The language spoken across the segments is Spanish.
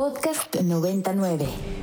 Podcast 99.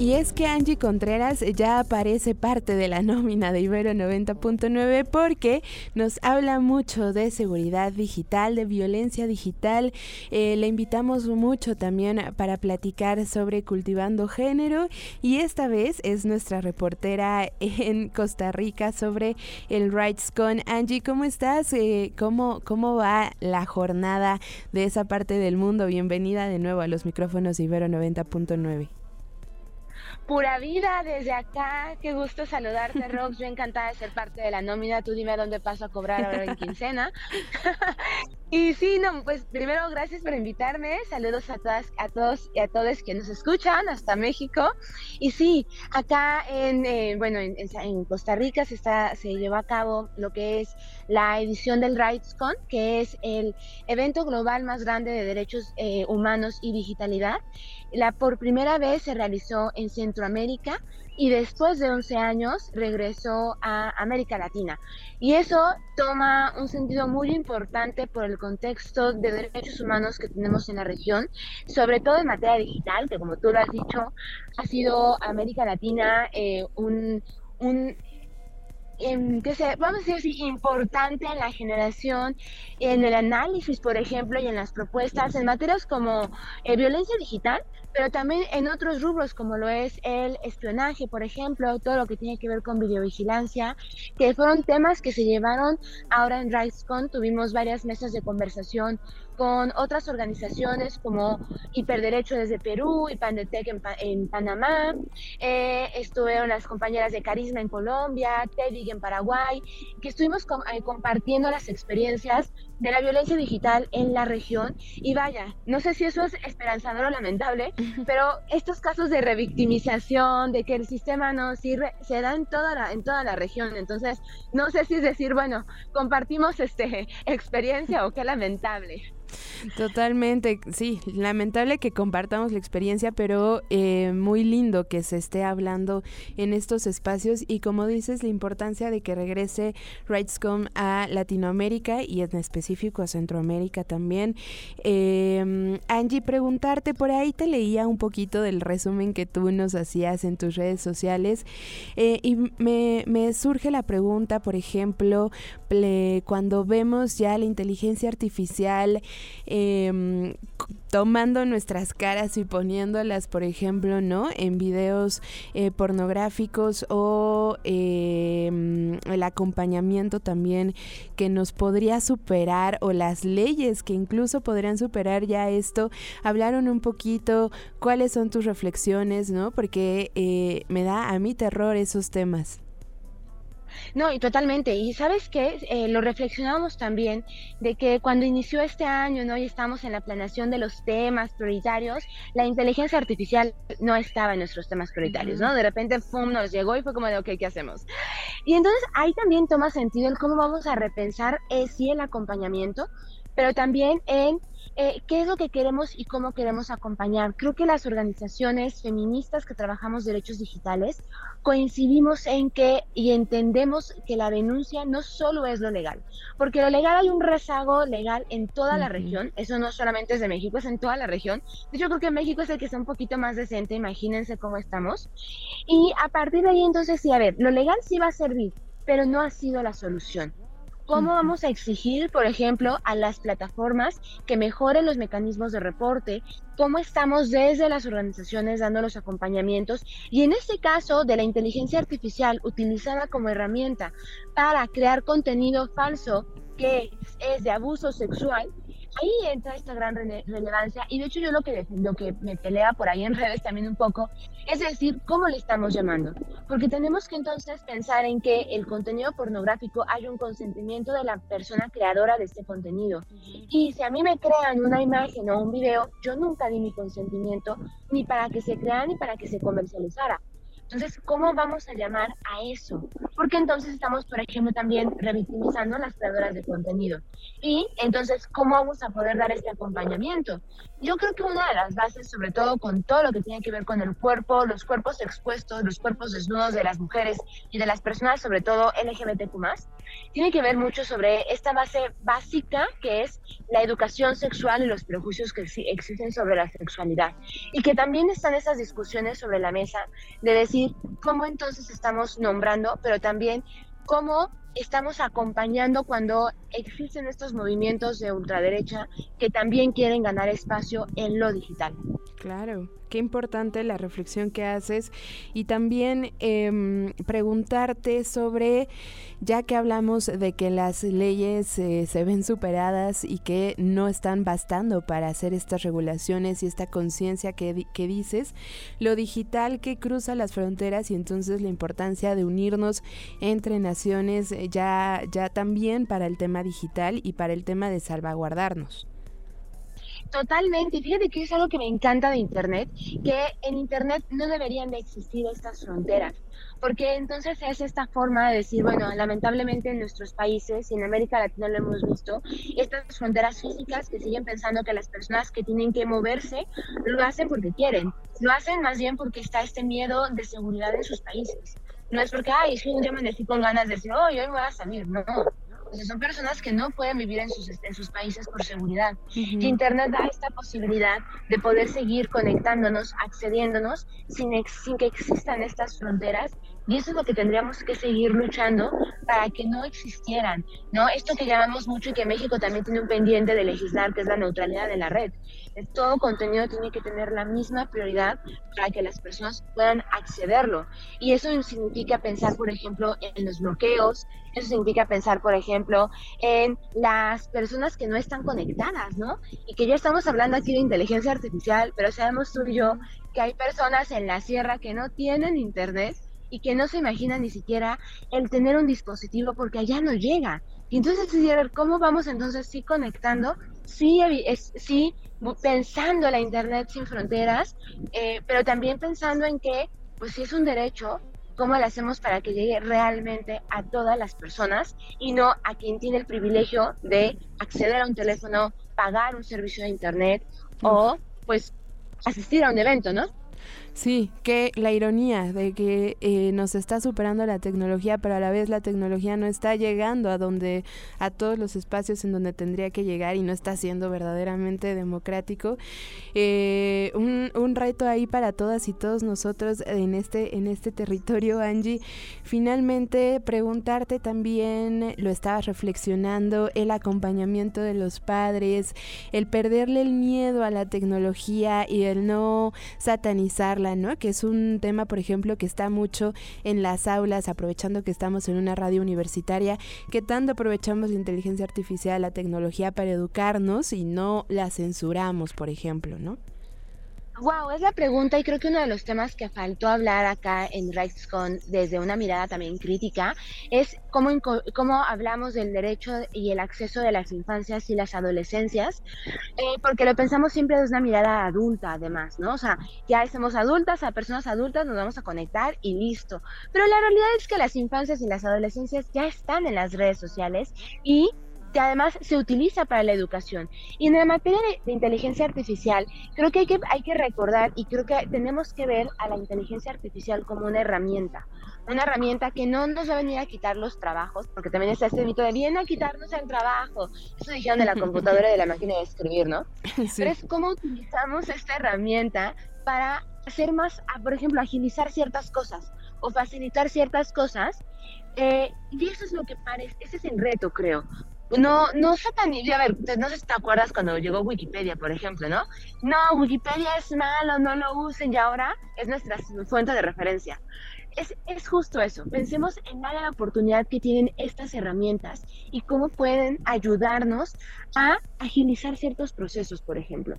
Y es que Angie Contreras ya aparece parte de la nómina de Ibero 90.9 porque nos habla mucho de seguridad digital, de violencia digital. Eh, le invitamos mucho también para platicar sobre cultivando género y esta vez es nuestra reportera en Costa Rica sobre el RightsCon. Angie, ¿cómo estás? Eh, ¿cómo, ¿Cómo va la jornada de esa parte del mundo? Bienvenida de nuevo a los micrófonos de Ibero 90.9 pura vida desde acá. Qué gusto saludarte, Rox. Yo encantada de ser parte de la nómina. Tú dime dónde paso a cobrar ahora en quincena. y sí, no, pues primero gracias por invitarme. Saludos a todas, a todos y a todos que nos escuchan hasta México. Y sí, acá en, eh, bueno, en, Costa Rica se está, se llevó a cabo lo que es la edición del RightsCon, que es el evento global más grande de derechos eh, humanos y digitalidad. La por primera vez se realizó en Centroamérica y después de 11 años regresó a América Latina. Y eso toma un sentido muy importante por el contexto de derechos humanos que tenemos en la región, sobre todo en materia digital, que como tú lo has dicho, ha sido América Latina eh, un, un que sea, vamos a decir importante en la generación, en el análisis, por ejemplo, y en las propuestas en materias como eh, violencia digital, pero también en otros rubros como lo es el espionaje, por ejemplo, todo lo que tiene que ver con videovigilancia, que fueron temas que se llevaron ahora en RightsCon. Tuvimos varias mesas de conversación con otras organizaciones como Hiperderecho desde Perú y Pandetec en, en Panamá. Eh, estuvieron las compañeras de Carisma en Colombia, TEDIG en Paraguay, que estuvimos eh, compartiendo las experiencias de la violencia digital en la región. Y vaya, no sé si eso es esperanzador o lamentable, pero estos casos de revictimización, de que el sistema no sirve, se dan en toda la, en toda la región. Entonces, no sé si es decir, bueno, compartimos este experiencia o qué lamentable. Totalmente, sí, lamentable que compartamos la experiencia, pero eh, muy lindo que se esté hablando en estos espacios y como dices, la importancia de que regrese RightsCom a Latinoamérica y en específico a Centroamérica también. Em, Angie, preguntarte, por ahí te leía un poquito del resumen que tú nos hacías en tus redes sociales eh, y me, me surge la pregunta, por ejemplo, cuando vemos ya la inteligencia artificial, Em, tomando nuestras caras y poniéndolas, por ejemplo, ¿no? En videos eh, pornográficos o em, el acompañamiento también que nos podría superar o las leyes que incluso podrían superar ya esto. Hablaron un poquito cuáles son tus reflexiones, ¿no? Porque eh, me da a mí terror esos temas. No, y totalmente. Y sabes qué, eh, lo reflexionamos también de que cuando inició este año, ¿no? Y estamos en la planeación de los temas prioritarios, la inteligencia artificial no estaba en nuestros temas prioritarios, ¿no? De repente, ¡fum!, nos llegó y fue como de, ok, ¿qué hacemos? Y entonces ahí también toma sentido el cómo vamos a repensar, eh, sí, el acompañamiento, pero también en eh, qué es lo que queremos y cómo queremos acompañar. Creo que las organizaciones feministas que trabajamos derechos digitales coincidimos en que y entendemos que la denuncia no solo es lo legal, porque lo legal hay un rezago legal en toda la región, eso no solamente es de México, es en toda la región. De hecho, creo que México es el que está un poquito más decente, imagínense cómo estamos. Y a partir de ahí, entonces, sí, a ver, lo legal sí va a servir, pero no ha sido la solución. ¿Cómo vamos a exigir, por ejemplo, a las plataformas que mejoren los mecanismos de reporte? ¿Cómo estamos desde las organizaciones dando los acompañamientos? Y en este caso de la inteligencia artificial utilizada como herramienta para crear contenido falso que es de abuso sexual, ahí entra esta gran relevancia y de hecho yo lo que, lo que me pelea por ahí en redes también un poco es decir, ¿cómo le estamos llamando? Porque tenemos que entonces pensar en que el contenido pornográfico hay un consentimiento de la persona creadora de este contenido. Y si a mí me crean una imagen o un video, yo nunca di mi consentimiento ni para que se creara ni para que se comercializara. Entonces, ¿cómo vamos a llamar a eso? Porque entonces estamos, por ejemplo, también revictimizando a las creadoras de contenido. Y entonces, ¿cómo vamos a poder dar este acompañamiento? Yo creo que una de las bases, sobre todo con todo lo que tiene que ver con el cuerpo, los cuerpos expuestos, los cuerpos desnudos de las mujeres y de las personas, sobre todo LGBTQ+, tiene que ver mucho sobre esta base básica que es la educación sexual y los prejuicios que existen sobre la sexualidad. Y que también están esas discusiones sobre la mesa de decir, cómo entonces estamos nombrando, pero también cómo estamos acompañando cuando existen estos movimientos de ultraderecha que también quieren ganar espacio en lo digital. Claro, qué importante la reflexión que haces y también em, preguntarte sobre, ya que hablamos de que las leyes eh, se ven superadas y que no están bastando para hacer estas regulaciones y esta conciencia que, que dices, lo digital que cruza las fronteras y entonces la importancia de unirnos entre naciones eh, ya, ya también para el tema digital y para el tema de salvaguardarnos. Totalmente. Fíjate que es algo que me encanta de Internet, que en Internet no deberían de existir estas fronteras, porque entonces es esta forma de decir, bueno, lamentablemente en nuestros países y en América Latina lo hemos visto, estas fronteras físicas que siguen pensando que las personas que tienen que moverse lo hacen porque quieren, lo hacen más bien porque está este miedo de seguridad en sus países. No es porque, ay, día me con ganas de decir, oh, yo me voy a salir, no son personas que no pueden vivir en sus, en sus países por seguridad. Internet da esta posibilidad de poder seguir conectándonos, accediéndonos, sin, sin que existan estas fronteras y eso es lo que tendríamos que seguir luchando para que no existieran, ¿no? Esto que llamamos mucho y que México también tiene un pendiente de legislar, que es la neutralidad de la red. Todo contenido tiene que tener la misma prioridad para que las personas puedan accederlo. Y eso significa pensar, por ejemplo, en los bloqueos, eso significa pensar, por ejemplo, en las personas que no están conectadas, ¿no? Y que ya estamos hablando aquí de inteligencia artificial, pero sabemos tú y yo que hay personas en la sierra que no tienen internet y que no se imagina ni siquiera el tener un dispositivo porque allá no llega. Y entonces, ¿cómo vamos entonces sí conectando? Sí, es, sí pensando la Internet sin fronteras, eh, pero también pensando en que, pues si es un derecho, ¿cómo lo hacemos para que llegue realmente a todas las personas y no a quien tiene el privilegio de acceder a un teléfono, pagar un servicio de Internet o pues asistir a un evento, ¿no? Sí, que la ironía de que eh, nos está superando la tecnología, pero a la vez la tecnología no está llegando a donde, a todos los espacios en donde tendría que llegar y no está siendo verdaderamente democrático. Eh, un, un, reto ahí para todas y todos nosotros en este, en este territorio, Angie. Finalmente, preguntarte también, lo estabas reflexionando, el acompañamiento de los padres, el perderle el miedo a la tecnología y el no ¿no? Que es un tema, por ejemplo, que está mucho en las aulas, aprovechando que estamos en una radio universitaria, que tanto aprovechamos la inteligencia artificial, la tecnología para educarnos y no la censuramos, por ejemplo, ¿no? Wow, es la pregunta y creo que uno de los temas que faltó hablar acá en RightsCon desde una mirada también crítica es cómo, cómo hablamos del derecho y el acceso de las infancias y las adolescencias, eh, porque lo pensamos siempre desde una mirada adulta además, ¿no? O sea, ya somos adultas, a personas adultas nos vamos a conectar y listo. Pero la realidad es que las infancias y las adolescencias ya están en las redes sociales y que además se utiliza para la educación. Y en la materia de, inteligencia artificial, creo que hay, que hay que recordar y creo que tenemos que ver a la inteligencia artificial como una herramienta. Una herramienta que no nos va a venir a quitar los trabajos, porque también está este mito de viene a quitarnos el trabajo. Eso dijeron de la computadora y de la máquina de escribir, ¿no? Pero es cómo utilizamos esta herramienta para hacer más, por ejemplo, agilizar ciertas cosas o facilitar ciertas cosas. Eh, y eso es lo que parece, ese es el reto, creo, no, no satanizar, a ver, no sé si te acuerdas cuando llegó Wikipedia, por ejemplo, ¿no? No, Wikipedia es malo, no lo usen y ahora es nuestra fuente de referencia. Es, es justo eso, pensemos en la oportunidad que tienen estas herramientas y cómo pueden ayudarnos a agilizar ciertos procesos, por ejemplo.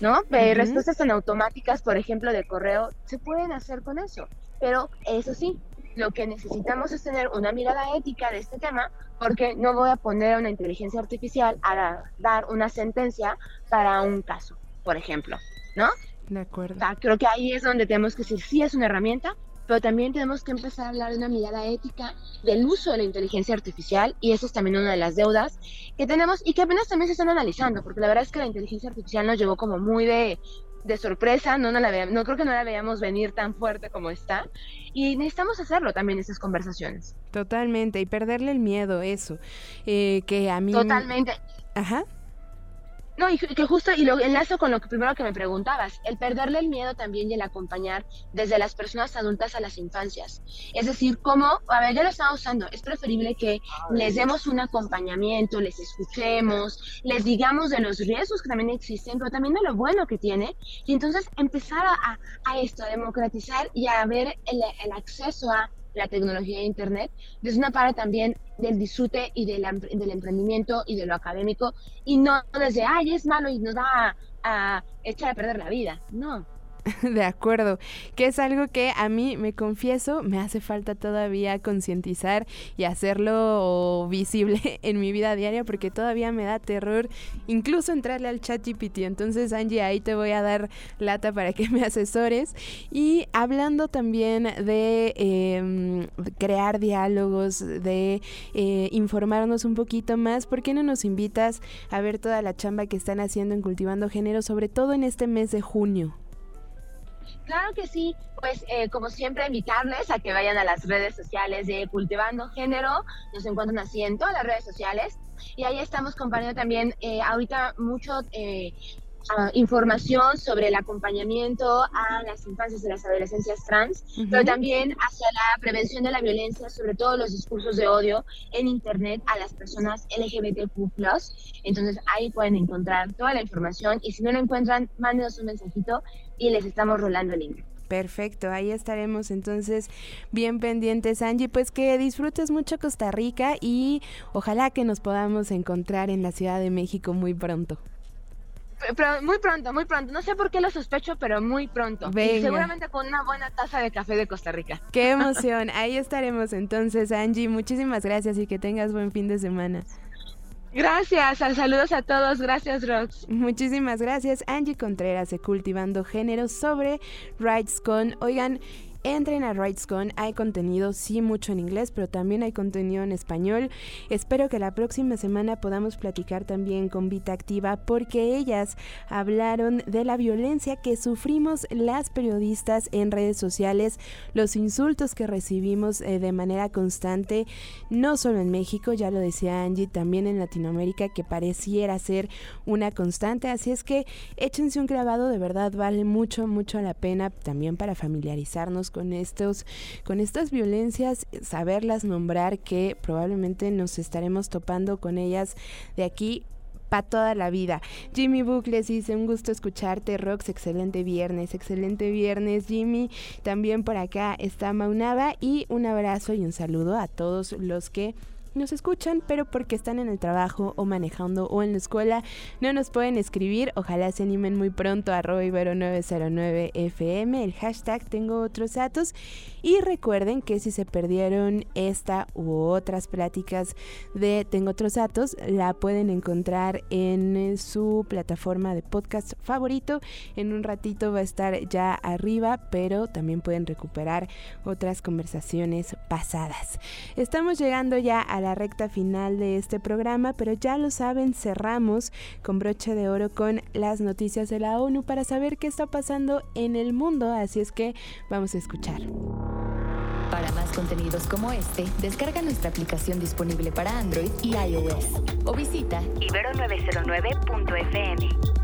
¿No? Respuestas tan automáticas, por ejemplo, de correo, se pueden hacer con eso. Pero eso sí, lo que necesitamos es tener una mirada ética de este tema, porque no voy a poner a una inteligencia artificial a dar una sentencia para un caso, por ejemplo, ¿no? De acuerdo. creo que ahí es donde tenemos que decir, sí es una herramienta, pero también tenemos que empezar a hablar de una mirada ética del uso de la inteligencia artificial y eso es también una de las deudas que tenemos y que apenas también se están analizando, porque la verdad es que la inteligencia artificial nos llegó como muy de, de sorpresa, no, no, la no creo que no la veamos venir tan fuerte como está y necesitamos hacerlo también esas conversaciones. Totalmente, y perderle el miedo, eso, eh, que a mí... Totalmente. Ajá. No, y que justo, y lo enlazo con lo que primero que me preguntabas, el perderle el miedo también y el acompañar desde las personas adultas a las infancias. Es decir, cómo, a ver, ya lo estamos usando, es preferible que les demos un acompañamiento, les escuchemos, les digamos de los riesgos que también existen, pero también de lo bueno que tiene, y entonces empezar a, a esto, a democratizar y a ver el, el acceso a la tecnología de Internet, desde una parte también del disfrute y del, del emprendimiento y de lo académico, y no desde, ay, es malo y nos va a echar a perder la vida. No, De acuerdo, que es algo que a mí, me confieso, me hace falta todavía concientizar y hacerlo visible en mi vida diaria porque todavía me da terror incluso entrarle al chat GPT. Entonces, Angie, ahí te voy a dar lata para que me asesores. Y hablando también de, em, crear diálogos, de eh, informarnos un poquito más, ¿por qué no nos invitas a ver toda la chamba que están haciendo en Cultivando Género, sobre todo en este mes de junio? Claro que sí, pues eh, como siempre invitarles a que vayan a las redes sociales de Cultivando Género, nos encuentran así en todas las redes sociales. Y ahí estamos compartiendo también eh, ahorita mucho eh, información sobre el acompañamiento a las infancias y las adolescencias trans, pero también hacia la prevención de la violencia, sobre todo los discursos de odio en Internet a las personas LGBTQ. Entonces ahí pueden encontrar toda la información. Y si no lo encuentran, mándenos un mensajito y les estamos rolando el link. Perfecto, ahí estaremos entonces bien pendientes, Angie. Pues que disfrutes mucho Costa Rica y ojalá que nos podamos encontrar en la Ciudad de México muy pronto pero muy pronto, muy pronto. No sé por qué lo sospecho, pero muy pronto. Y seguramente con una buena taza de café de Costa Rica. Qué emoción. Ahí estaremos entonces, Angie. Muchísimas gracias y que tengas buen fin de semana. Gracias, saludos a todos, gracias Rox. Muchísimas gracias, Angie Contreras de Cultivando Género sobre RightsCon. Oigan, entren a RightsCon, hay contenido, sí, mucho en inglés, pero también hay contenido en español. Espero que la próxima semana podamos platicar también con Vita Activa porque ellas hablaron de la violencia que sufrimos las periodistas en redes sociales, los insultos que recibimos eh, de manera constante, no solo en México, ya lo decía Angie, también en Latinoamérica, que pareciera ser una constante. Así es que échense un grabado, de verdad vale mucho, mucho la pena también para familiarizarnos con estos, con estas violencias, saberlas nombrar que probablemente nos estaremos topando con ellas de aquí para toda la vida. Jimmy Book les dice un gusto escucharte, Rox, excelente viernes, excelente viernes, Jimmy. También por acá está Maunaba y un abrazo y un saludo a todos los que nos escuchan, pero porque están en el trabajo o manejando o en la escuela, no nos pueden escribir. Ojalá se animen muy pronto a Ibero 909 FM, el hashtag tengo otros datos. Y recuerden que si se perdieron esta u otras pláticas de Tengo otros datos, la pueden encontrar en su plataforma de podcast favorito. En un ratito va a estar ya arriba, pero también pueden recuperar otras conversaciones pasadas. Estamos llegando ya a la recta final de este programa, pero ya lo saben, cerramos con broche de oro con las noticias de la ONU para saber qué está pasando en el mundo, así es que vamos a escuchar. Para más contenidos como este, descarga nuestra aplicación disponible para Android y iOS o visita ibero909.fm.